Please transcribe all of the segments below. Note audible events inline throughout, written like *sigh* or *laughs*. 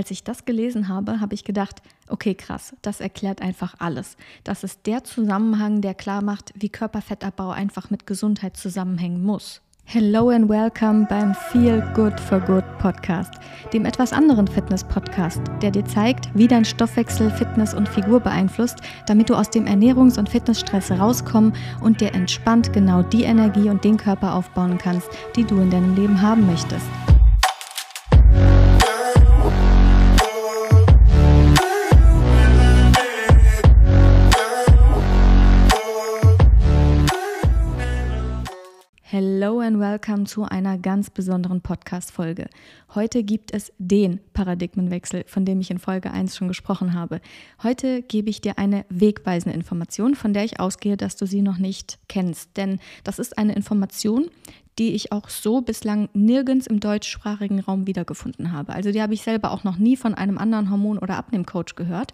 Als ich das gelesen habe, habe ich gedacht, okay, krass, das erklärt einfach alles. Das ist der Zusammenhang, der klar macht, wie Körperfettabbau einfach mit Gesundheit zusammenhängen muss. Hello and welcome beim Feel Good for Good Podcast, dem etwas anderen Fitness-Podcast, der dir zeigt, wie dein Stoffwechsel Fitness und Figur beeinflusst, damit du aus dem Ernährungs- und Fitnessstress rauskommen und dir entspannt genau die Energie und den Körper aufbauen kannst, die du in deinem Leben haben möchtest. Hello and welcome zu einer ganz besonderen Podcast-Folge. Heute gibt es den Paradigmenwechsel, von dem ich in Folge 1 schon gesprochen habe. Heute gebe ich dir eine wegweisende Information, von der ich ausgehe, dass du sie noch nicht kennst. Denn das ist eine Information, die ich auch so bislang nirgends im deutschsprachigen Raum wiedergefunden habe. Also die habe ich selber auch noch nie von einem anderen Hormon- oder Abnehmcoach gehört.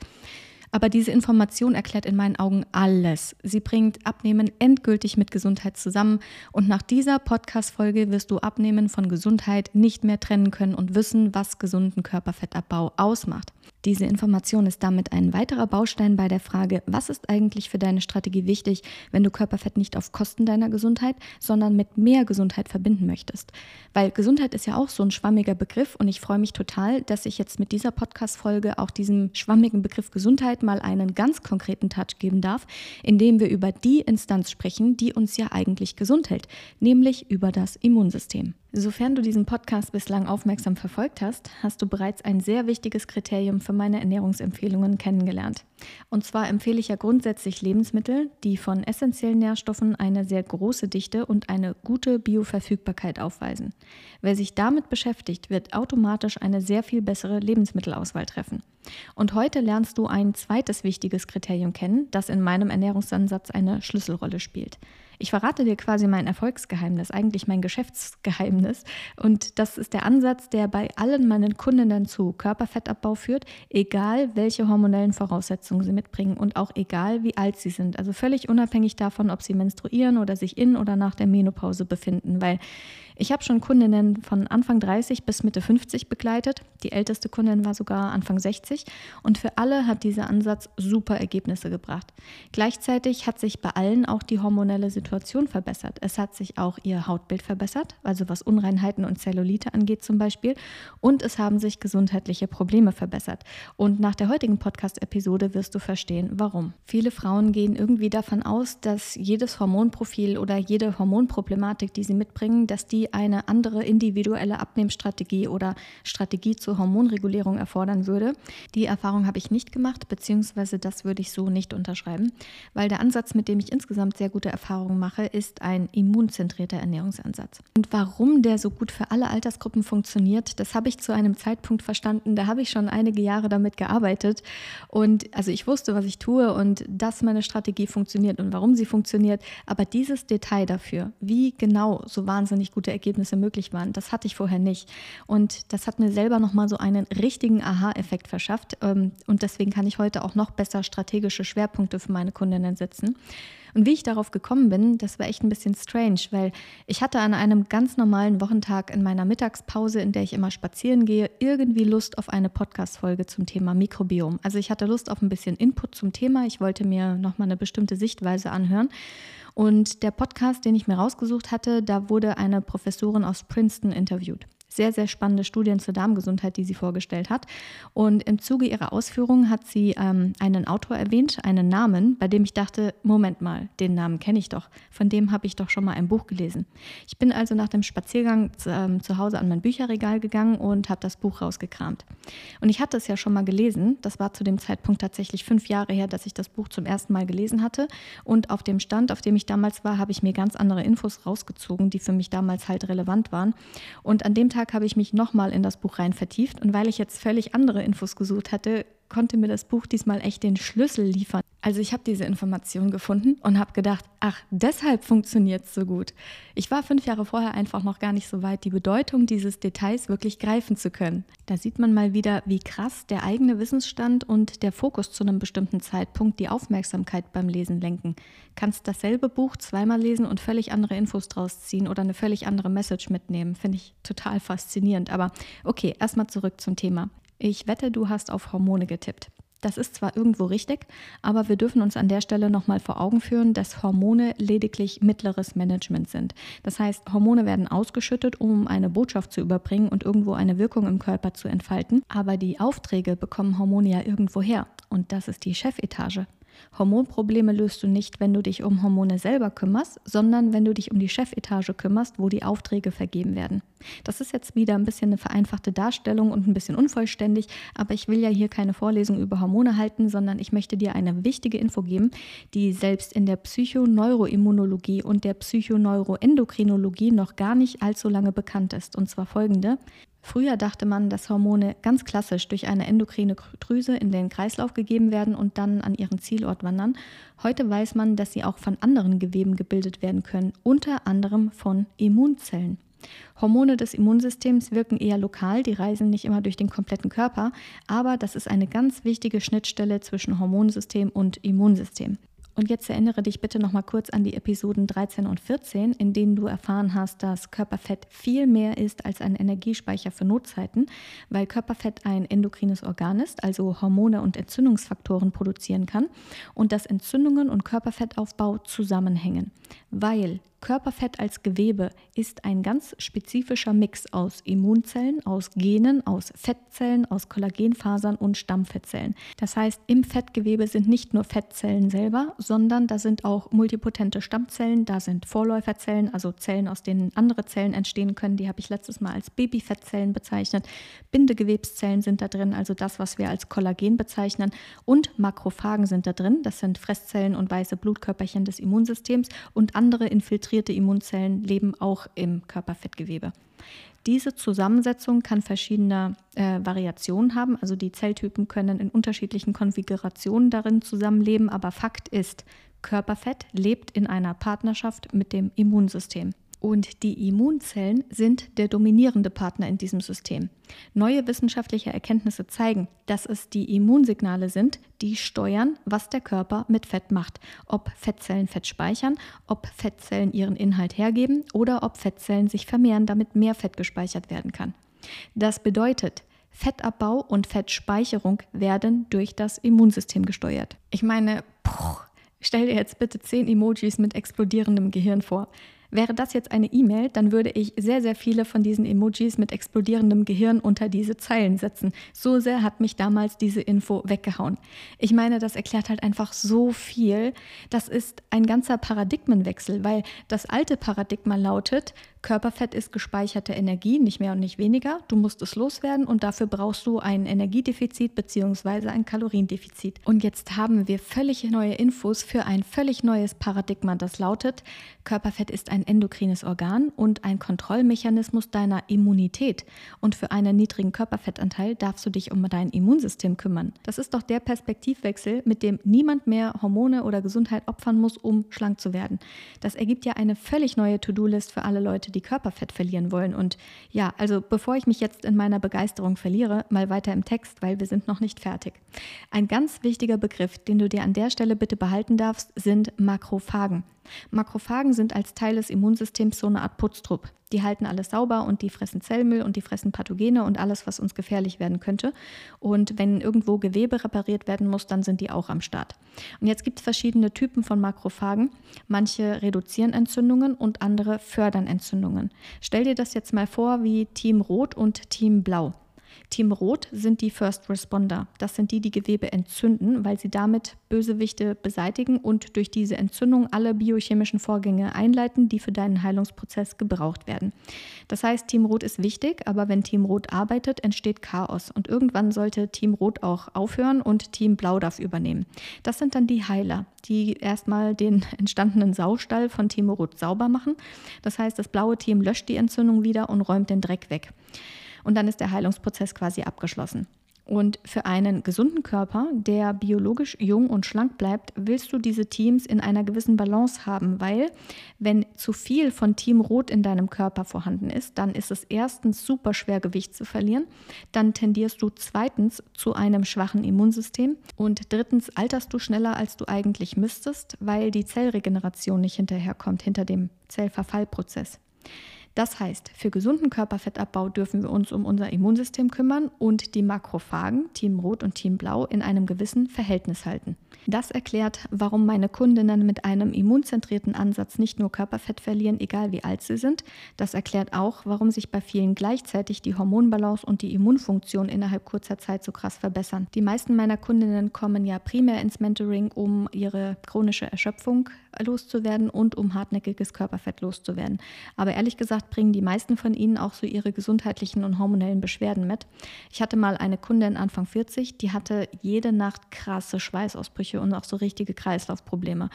Aber diese Information erklärt in meinen Augen alles. Sie bringt Abnehmen endgültig mit Gesundheit zusammen. Und nach dieser Podcast-Folge wirst du Abnehmen von Gesundheit nicht mehr trennen können und wissen, was gesunden Körperfettabbau ausmacht. Diese Information ist damit ein weiterer Baustein bei der Frage, was ist eigentlich für deine Strategie wichtig, wenn du Körperfett nicht auf Kosten deiner Gesundheit, sondern mit mehr Gesundheit verbinden möchtest. Weil Gesundheit ist ja auch so ein schwammiger Begriff und ich freue mich total, dass ich jetzt mit dieser Podcast-Folge auch diesem schwammigen Begriff Gesundheit mal einen ganz konkreten Touch geben darf, indem wir über die Instanz sprechen, die uns ja eigentlich gesund hält, nämlich über das Immunsystem. Sofern du diesen Podcast bislang aufmerksam verfolgt hast, hast du bereits ein sehr wichtiges Kriterium für meine Ernährungsempfehlungen kennengelernt. Und zwar empfehle ich ja grundsätzlich Lebensmittel, die von essentiellen Nährstoffen eine sehr große Dichte und eine gute Bioverfügbarkeit aufweisen. Wer sich damit beschäftigt, wird automatisch eine sehr viel bessere Lebensmittelauswahl treffen. Und heute lernst du ein zweites wichtiges Kriterium kennen, das in meinem Ernährungsansatz eine Schlüsselrolle spielt. Ich verrate dir quasi mein Erfolgsgeheimnis, eigentlich mein Geschäftsgeheimnis. Und das ist der Ansatz, der bei allen meinen Kundinnen zu Körperfettabbau führt, egal welche hormonellen Voraussetzungen sie mitbringen und auch egal wie alt sie sind. Also völlig unabhängig davon, ob sie menstruieren oder sich in oder nach der Menopause befinden, weil ich habe schon Kundinnen von Anfang 30 bis Mitte 50 begleitet. Die älteste Kundin war sogar Anfang 60 und für alle hat dieser Ansatz super Ergebnisse gebracht. Gleichzeitig hat sich bei allen auch die hormonelle Situation verbessert. Es hat sich auch ihr Hautbild verbessert, also was Unreinheiten und Zellulite angeht zum Beispiel, und es haben sich gesundheitliche Probleme verbessert. Und nach der heutigen Podcast-Episode wirst du verstehen, warum. Viele Frauen gehen irgendwie davon aus, dass jedes Hormonprofil oder jede Hormonproblematik, die sie mitbringen, dass die eine andere individuelle Abnehmstrategie oder Strategie zur Hormonregulierung erfordern würde. Die Erfahrung habe ich nicht gemacht, beziehungsweise das würde ich so nicht unterschreiben, weil der Ansatz, mit dem ich insgesamt sehr gute Erfahrungen mache, ist ein immunzentrierter Ernährungsansatz. Und warum der so gut für alle Altersgruppen funktioniert, das habe ich zu einem Zeitpunkt verstanden, da habe ich schon einige Jahre damit gearbeitet und also ich wusste, was ich tue und dass meine Strategie funktioniert und warum sie funktioniert, aber dieses Detail dafür, wie genau so wahnsinnig gute Ergebnisse möglich waren. Das hatte ich vorher nicht. Und das hat mir selber nochmal so einen richtigen Aha-Effekt verschafft. Ähm, und deswegen kann ich heute auch noch besser strategische Schwerpunkte für meine Kundinnen setzen. Und wie ich darauf gekommen bin, das war echt ein bisschen strange, weil ich hatte an einem ganz normalen Wochentag in meiner Mittagspause, in der ich immer spazieren gehe, irgendwie Lust auf eine Podcast-Folge zum Thema Mikrobiom. Also ich hatte Lust auf ein bisschen Input zum Thema. Ich wollte mir nochmal eine bestimmte Sichtweise anhören. Und der Podcast, den ich mir rausgesucht hatte, da wurde eine Professorin aus Princeton interviewt sehr, sehr spannende Studien zur Darmgesundheit, die sie vorgestellt hat. Und im Zuge ihrer Ausführungen hat sie ähm, einen Autor erwähnt, einen Namen, bei dem ich dachte, Moment mal, den Namen kenne ich doch. Von dem habe ich doch schon mal ein Buch gelesen. Ich bin also nach dem Spaziergang ähm, zu Hause an mein Bücherregal gegangen und habe das Buch rausgekramt. Und ich hatte es ja schon mal gelesen. Das war zu dem Zeitpunkt tatsächlich fünf Jahre her, dass ich das Buch zum ersten Mal gelesen hatte. Und auf dem Stand, auf dem ich damals war, habe ich mir ganz andere Infos rausgezogen, die für mich damals halt relevant waren. Und an dem Tag Tag habe ich mich nochmal in das Buch rein vertieft und weil ich jetzt völlig andere Infos gesucht hatte, konnte mir das Buch diesmal echt den Schlüssel liefern. Also ich habe diese Information gefunden und habe gedacht, ach, deshalb funktioniert es so gut. Ich war fünf Jahre vorher einfach noch gar nicht so weit, die Bedeutung dieses Details wirklich greifen zu können. Da sieht man mal wieder, wie krass der eigene Wissensstand und der Fokus zu einem bestimmten Zeitpunkt die Aufmerksamkeit beim Lesen lenken. Kannst dasselbe Buch zweimal lesen und völlig andere Infos draus ziehen oder eine völlig andere Message mitnehmen. Finde ich total faszinierend. Aber okay, erstmal zurück zum Thema. Ich wette, du hast auf Hormone getippt. Das ist zwar irgendwo richtig, aber wir dürfen uns an der Stelle nochmal vor Augen führen, dass Hormone lediglich mittleres Management sind. Das heißt, Hormone werden ausgeschüttet, um eine Botschaft zu überbringen und irgendwo eine Wirkung im Körper zu entfalten. Aber die Aufträge bekommen Hormone ja irgendwo her. Und das ist die Chefetage. Hormonprobleme löst du nicht, wenn du dich um Hormone selber kümmerst, sondern wenn du dich um die Chefetage kümmerst, wo die Aufträge vergeben werden. Das ist jetzt wieder ein bisschen eine vereinfachte Darstellung und ein bisschen unvollständig, aber ich will ja hier keine Vorlesung über Hormone halten, sondern ich möchte dir eine wichtige Info geben, die selbst in der Psychoneuroimmunologie und der Psychoneuroendokrinologie noch gar nicht allzu lange bekannt ist. Und zwar folgende. Früher dachte man, dass Hormone ganz klassisch durch eine endokrine Drüse in den Kreislauf gegeben werden und dann an ihren Zielort wandern. Heute weiß man, dass sie auch von anderen Geweben gebildet werden können, unter anderem von Immunzellen. Hormone des Immunsystems wirken eher lokal, die reisen nicht immer durch den kompletten Körper, aber das ist eine ganz wichtige Schnittstelle zwischen Hormonsystem und Immunsystem. Und jetzt erinnere dich bitte noch mal kurz an die Episoden 13 und 14, in denen du erfahren hast, dass Körperfett viel mehr ist als ein Energiespeicher für Notzeiten, weil Körperfett ein endokrines Organ ist, also Hormone und Entzündungsfaktoren produzieren kann und dass Entzündungen und Körperfettaufbau zusammenhängen, weil Körperfett als Gewebe ist ein ganz spezifischer Mix aus Immunzellen, aus Genen, aus Fettzellen, aus Kollagenfasern und Stammfettzellen. Das heißt, im Fettgewebe sind nicht nur Fettzellen selber, sondern da sind auch multipotente Stammzellen, da sind Vorläuferzellen, also Zellen, aus denen andere Zellen entstehen können. Die habe ich letztes Mal als Babyfettzellen bezeichnet. Bindegewebszellen sind da drin, also das, was wir als Kollagen bezeichnen. Und Makrophagen sind da drin. Das sind Fresszellen und weiße Blutkörperchen des Immunsystems und andere infiltrierte infiltrierte Immunzellen leben auch im Körperfettgewebe. Diese Zusammensetzung kann verschiedene äh, Variationen haben, also die Zelltypen können in unterschiedlichen Konfigurationen darin zusammenleben, aber Fakt ist, Körperfett lebt in einer Partnerschaft mit dem Immunsystem. Und die Immunzellen sind der dominierende Partner in diesem System. Neue wissenschaftliche Erkenntnisse zeigen, dass es die Immunsignale sind, die steuern, was der Körper mit Fett macht. Ob Fettzellen Fett speichern, ob Fettzellen ihren Inhalt hergeben oder ob Fettzellen sich vermehren, damit mehr Fett gespeichert werden kann. Das bedeutet, Fettabbau und Fettspeicherung werden durch das Immunsystem gesteuert. Ich meine, puh, stell dir jetzt bitte zehn Emojis mit explodierendem Gehirn vor. Wäre das jetzt eine E-Mail, dann würde ich sehr, sehr viele von diesen Emojis mit explodierendem Gehirn unter diese Zeilen setzen. So sehr hat mich damals diese Info weggehauen. Ich meine, das erklärt halt einfach so viel. Das ist ein ganzer Paradigmenwechsel, weil das alte Paradigma lautet, Körperfett ist gespeicherte Energie, nicht mehr und nicht weniger. Du musst es loswerden und dafür brauchst du ein Energiedefizit bzw. ein Kaloriendefizit. Und jetzt haben wir völlig neue Infos für ein völlig neues Paradigma, das lautet, Körperfett ist ein endokrines Organ und ein Kontrollmechanismus deiner Immunität. Und für einen niedrigen Körperfettanteil darfst du dich um dein Immunsystem kümmern. Das ist doch der Perspektivwechsel, mit dem niemand mehr Hormone oder Gesundheit opfern muss, um schlank zu werden. Das ergibt ja eine völlig neue To-Do-List für alle Leute, die Körperfett verlieren wollen. Und ja, also bevor ich mich jetzt in meiner Begeisterung verliere, mal weiter im Text, weil wir sind noch nicht fertig. Ein ganz wichtiger Begriff, den du dir an der Stelle bitte behalten darfst, sind Makrophagen. Makrophagen sind als Teil des Immunsystems so eine Art Putztrupp. Die halten alles sauber und die fressen Zellmüll und die fressen Pathogene und alles, was uns gefährlich werden könnte. Und wenn irgendwo Gewebe repariert werden muss, dann sind die auch am Start. Und jetzt gibt es verschiedene Typen von Makrophagen. Manche reduzieren Entzündungen und andere fördern Entzündungen. Stell dir das jetzt mal vor wie Team Rot und Team Blau. Team Rot sind die First Responder. Das sind die, die Gewebe entzünden, weil sie damit Bösewichte beseitigen und durch diese Entzündung alle biochemischen Vorgänge einleiten, die für deinen Heilungsprozess gebraucht werden. Das heißt, Team Rot ist wichtig, aber wenn Team Rot arbeitet, entsteht Chaos und irgendwann sollte Team Rot auch aufhören und Team Blau darf übernehmen. Das sind dann die Heiler, die erstmal den *laughs* entstandenen Saustall von Team Rot sauber machen. Das heißt, das blaue Team löscht die Entzündung wieder und räumt den Dreck weg und dann ist der Heilungsprozess quasi abgeschlossen. Und für einen gesunden Körper, der biologisch jung und schlank bleibt, willst du diese Teams in einer gewissen Balance haben, weil wenn zu viel von Team Rot in deinem Körper vorhanden ist, dann ist es erstens super schwer Gewicht zu verlieren, dann tendierst du zweitens zu einem schwachen Immunsystem und drittens alterst du schneller, als du eigentlich müsstest, weil die Zellregeneration nicht hinterherkommt hinter dem Zellverfallprozess. Das heißt, für gesunden Körperfettabbau dürfen wir uns um unser Immunsystem kümmern und die Makrophagen, Team Rot und Team Blau, in einem gewissen Verhältnis halten. Das erklärt, warum meine Kundinnen mit einem immunzentrierten Ansatz nicht nur Körperfett verlieren, egal wie alt sie sind. Das erklärt auch, warum sich bei vielen gleichzeitig die Hormonbalance und die Immunfunktion innerhalb kurzer Zeit so krass verbessern. Die meisten meiner Kundinnen kommen ja primär ins Mentoring, um ihre chronische Erschöpfung loszuwerden und um hartnäckiges Körperfett loszuwerden. Aber ehrlich gesagt bringen die meisten von ihnen auch so ihre gesundheitlichen und hormonellen Beschwerden mit. Ich hatte mal eine Kundin Anfang 40, die hatte jede Nacht krasse Schweißausbrüche und auch so richtige Kreislaufprobleme.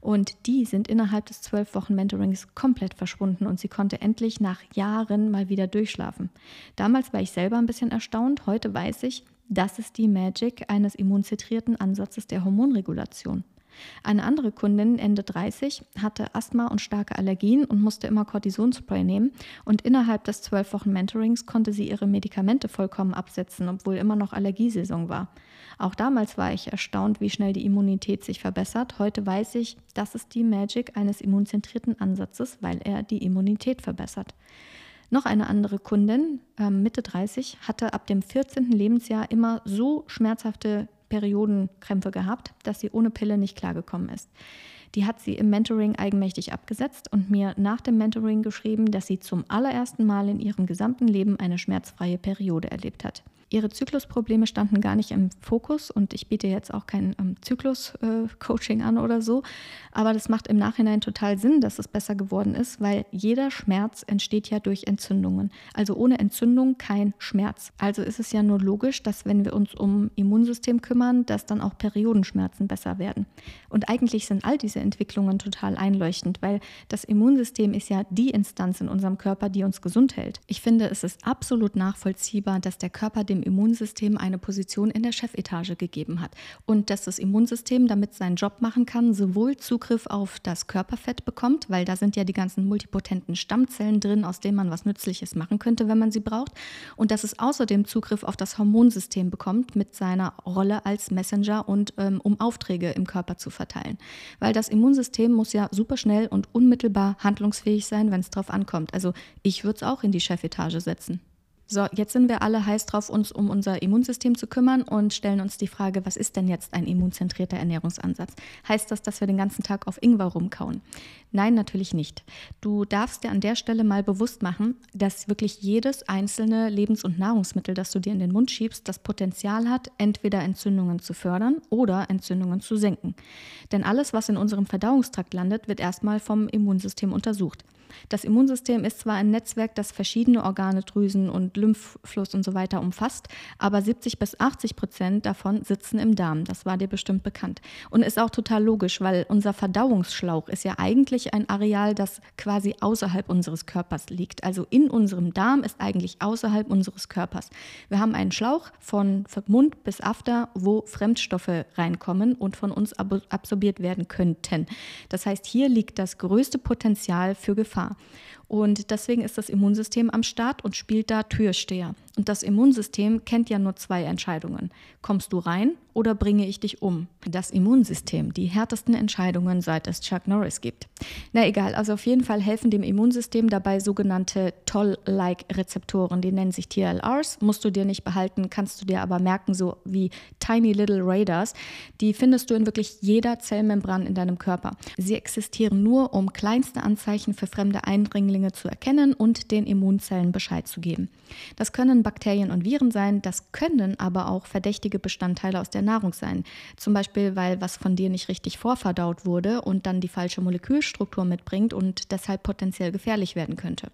Und die sind innerhalb des zwölf Wochen Mentorings komplett verschwunden und sie konnte endlich nach Jahren mal wieder durchschlafen. Damals war ich selber ein bisschen erstaunt, heute weiß ich, das ist die Magic eines immunzentrierten Ansatzes der Hormonregulation. Eine andere Kundin, Ende 30, hatte Asthma und starke Allergien und musste immer Cortisonspray nehmen. Und innerhalb des zwölf Wochen Mentorings konnte sie ihre Medikamente vollkommen absetzen, obwohl immer noch Allergiesaison war. Auch damals war ich erstaunt, wie schnell die Immunität sich verbessert. Heute weiß ich, das ist die Magic eines immunzentrierten Ansatzes, weil er die Immunität verbessert. Noch eine andere Kundin, äh, Mitte 30, hatte ab dem 14. Lebensjahr immer so schmerzhafte Periodenkrämpfe gehabt, dass sie ohne Pille nicht klargekommen ist. Die hat sie im Mentoring eigenmächtig abgesetzt und mir nach dem Mentoring geschrieben, dass sie zum allerersten Mal in ihrem gesamten Leben eine schmerzfreie Periode erlebt hat. Ihre Zyklusprobleme standen gar nicht im Fokus und ich biete jetzt auch kein ähm, Zyklus-Coaching äh, an oder so. Aber das macht im Nachhinein total Sinn, dass es besser geworden ist, weil jeder Schmerz entsteht ja durch Entzündungen. Also ohne Entzündung kein Schmerz. Also ist es ja nur logisch, dass wenn wir uns um Immunsystem kümmern, dass dann auch Periodenschmerzen besser werden. Und eigentlich sind all diese Entwicklungen total einleuchtend, weil das Immunsystem ist ja die Instanz in unserem Körper, die uns gesund hält. Ich finde, es ist absolut nachvollziehbar, dass der Körper dem dem Immunsystem eine Position in der Chefetage gegeben hat und dass das Immunsystem damit seinen Job machen kann, sowohl Zugriff auf das Körperfett bekommt, weil da sind ja die ganzen multipotenten Stammzellen drin, aus denen man was Nützliches machen könnte, wenn man sie braucht, und dass es außerdem Zugriff auf das Hormonsystem bekommt mit seiner Rolle als Messenger und ähm, um Aufträge im Körper zu verteilen. Weil das Immunsystem muss ja super schnell und unmittelbar handlungsfähig sein, wenn es drauf ankommt. Also ich würde es auch in die Chefetage setzen. So, jetzt sind wir alle heiß drauf, uns um unser Immunsystem zu kümmern und stellen uns die Frage, was ist denn jetzt ein immunzentrierter Ernährungsansatz? Heißt das, dass wir den ganzen Tag auf Ingwer rumkauen? Nein, natürlich nicht. Du darfst dir an der Stelle mal bewusst machen, dass wirklich jedes einzelne Lebens- und Nahrungsmittel, das du dir in den Mund schiebst, das Potenzial hat, entweder Entzündungen zu fördern oder Entzündungen zu senken. Denn alles, was in unserem Verdauungstrakt landet, wird erstmal vom Immunsystem untersucht. Das Immunsystem ist zwar ein Netzwerk, das verschiedene Organe, Drüsen und Lymphfluss und so weiter umfasst, aber 70 bis 80 Prozent davon sitzen im Darm. Das war dir bestimmt bekannt. Und ist auch total logisch, weil unser Verdauungsschlauch ist ja eigentlich ein Areal, das quasi außerhalb unseres Körpers liegt. Also in unserem Darm ist eigentlich außerhalb unseres Körpers. Wir haben einen Schlauch von Mund bis After, wo Fremdstoffe reinkommen und von uns absorbiert werden könnten. Das heißt, hier liegt das größte Potenzial für Gefahr. 啊 Und deswegen ist das Immunsystem am Start und spielt da Türsteher. Und das Immunsystem kennt ja nur zwei Entscheidungen. Kommst du rein oder bringe ich dich um? Das Immunsystem, die härtesten Entscheidungen, seit es Chuck Norris gibt. Na egal, also auf jeden Fall helfen dem Immunsystem dabei sogenannte Toll-like-Rezeptoren, die nennen sich TLRs, musst du dir nicht behalten, kannst du dir aber merken, so wie Tiny Little Radars. Die findest du in wirklich jeder Zellmembran in deinem Körper. Sie existieren nur, um kleinste Anzeichen für fremde Eindringlinge zu erkennen und den Immunzellen Bescheid zu geben. Das können Bakterien und Viren sein, das können aber auch verdächtige Bestandteile aus der Nahrung sein. Zum Beispiel, weil was von dir nicht richtig vorverdaut wurde und dann die falsche Molekülstruktur mitbringt und deshalb potenziell gefährlich werden könnte.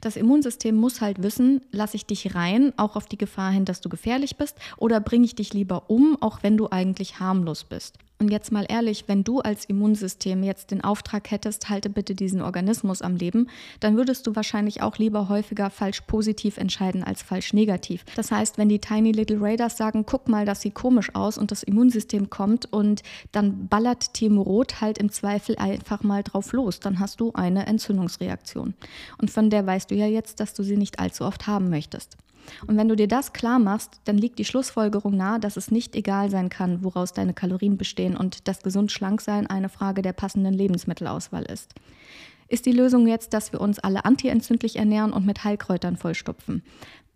Das Immunsystem muss halt wissen, lasse ich dich rein, auch auf die Gefahr hin, dass du gefährlich bist, oder bringe ich dich lieber um, auch wenn du eigentlich harmlos bist. Und jetzt mal ehrlich, wenn du als Immunsystem jetzt den Auftrag hättest, halte bitte diesen Organismus am Leben, dann würdest du wahrscheinlich auch lieber häufiger falsch positiv entscheiden als falsch negativ. Das heißt, wenn die Tiny Little Raiders sagen, guck mal, das sieht komisch aus und das Immunsystem kommt und dann ballert Team Rot halt im Zweifel einfach mal drauf los, dann hast du eine Entzündungsreaktion. Und von der weißt du ja jetzt, dass du sie nicht allzu oft haben möchtest. Und wenn du dir das klar machst, dann liegt die Schlussfolgerung nahe, dass es nicht egal sein kann, woraus deine Kalorien bestehen und dass gesund schlank sein eine Frage der passenden Lebensmittelauswahl ist. Ist die Lösung jetzt, dass wir uns alle antientzündlich ernähren und mit Heilkräutern vollstopfen?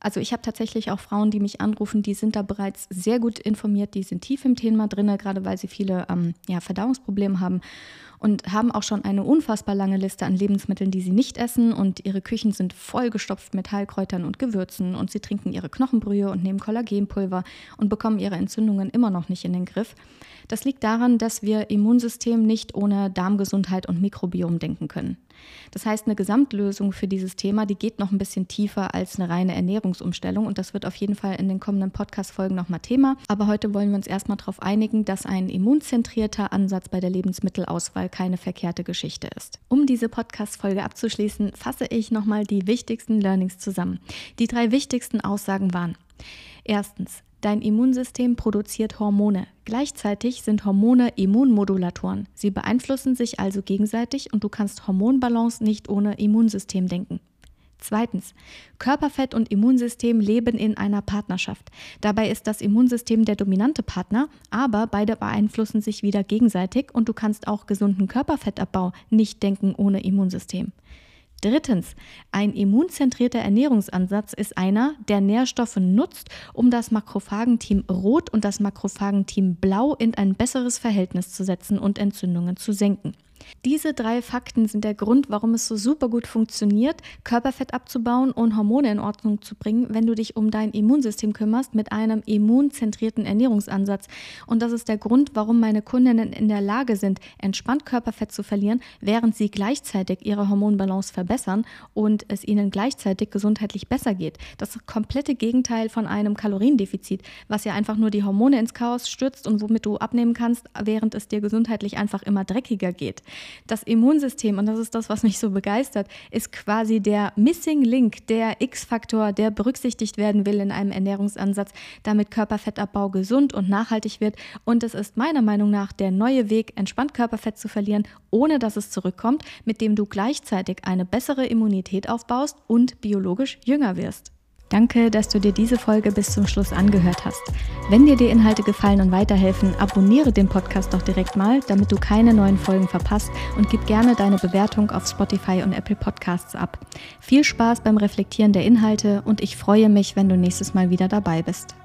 Also ich habe tatsächlich auch Frauen, die mich anrufen, die sind da bereits sehr gut informiert, die sind tief im Thema drin, gerade weil sie viele ähm, ja, Verdauungsprobleme haben und haben auch schon eine unfassbar lange Liste an Lebensmitteln, die sie nicht essen und ihre Küchen sind vollgestopft mit Heilkräutern und Gewürzen und sie trinken ihre Knochenbrühe und nehmen Kollagenpulver und bekommen ihre Entzündungen immer noch nicht in den Griff. Das liegt daran, dass wir Immunsystem nicht ohne Darmgesundheit und Mikrobiom denken können. Das heißt, eine Gesamtlösung für dieses Thema, die geht noch ein bisschen tiefer als eine reine Ernährungsumstellung und das wird auf jeden Fall in den kommenden Podcast-Folgen nochmal Thema. Aber heute wollen wir uns erstmal darauf einigen, dass ein immunzentrierter Ansatz bei der Lebensmittelauswahl keine verkehrte Geschichte ist. Um diese Podcast-Folge abzuschließen, fasse ich nochmal die wichtigsten Learnings zusammen. Die drei wichtigsten Aussagen waren, Erstens, Dein Immunsystem produziert Hormone. Gleichzeitig sind Hormone Immunmodulatoren. Sie beeinflussen sich also gegenseitig und du kannst Hormonbalance nicht ohne Immunsystem denken. Zweitens, Körperfett und Immunsystem leben in einer Partnerschaft. Dabei ist das Immunsystem der dominante Partner, aber beide beeinflussen sich wieder gegenseitig und du kannst auch gesunden Körperfettabbau nicht denken ohne Immunsystem. Drittens, ein immunzentrierter Ernährungsansatz ist einer, der Nährstoffe nutzt, um das Makrophagenteam Rot und das Makrophagenteam Blau in ein besseres Verhältnis zu setzen und Entzündungen zu senken. Diese drei Fakten sind der Grund, warum es so super gut funktioniert, Körperfett abzubauen und Hormone in Ordnung zu bringen, wenn du dich um dein Immunsystem kümmerst mit einem immunzentrierten Ernährungsansatz. Und das ist der Grund, warum meine Kundinnen in der Lage sind, entspannt Körperfett zu verlieren, während sie gleichzeitig ihre Hormonbalance verbessern und es ihnen gleichzeitig gesundheitlich besser geht. Das komplette Gegenteil von einem Kaloriendefizit, was ja einfach nur die Hormone ins Chaos stürzt und womit du abnehmen kannst, während es dir gesundheitlich einfach immer dreckiger geht. Das Immunsystem, und das ist das, was mich so begeistert, ist quasi der Missing Link, der X-Faktor, der berücksichtigt werden will in einem Ernährungsansatz, damit Körperfettabbau gesund und nachhaltig wird. Und es ist meiner Meinung nach der neue Weg, entspannt Körperfett zu verlieren, ohne dass es zurückkommt, mit dem du gleichzeitig eine bessere Immunität aufbaust und biologisch jünger wirst. Danke, dass du dir diese Folge bis zum Schluss angehört hast. Wenn dir die Inhalte gefallen und weiterhelfen, abonniere den Podcast doch direkt mal, damit du keine neuen Folgen verpasst und gib gerne deine Bewertung auf Spotify und Apple Podcasts ab. Viel Spaß beim Reflektieren der Inhalte und ich freue mich, wenn du nächstes Mal wieder dabei bist.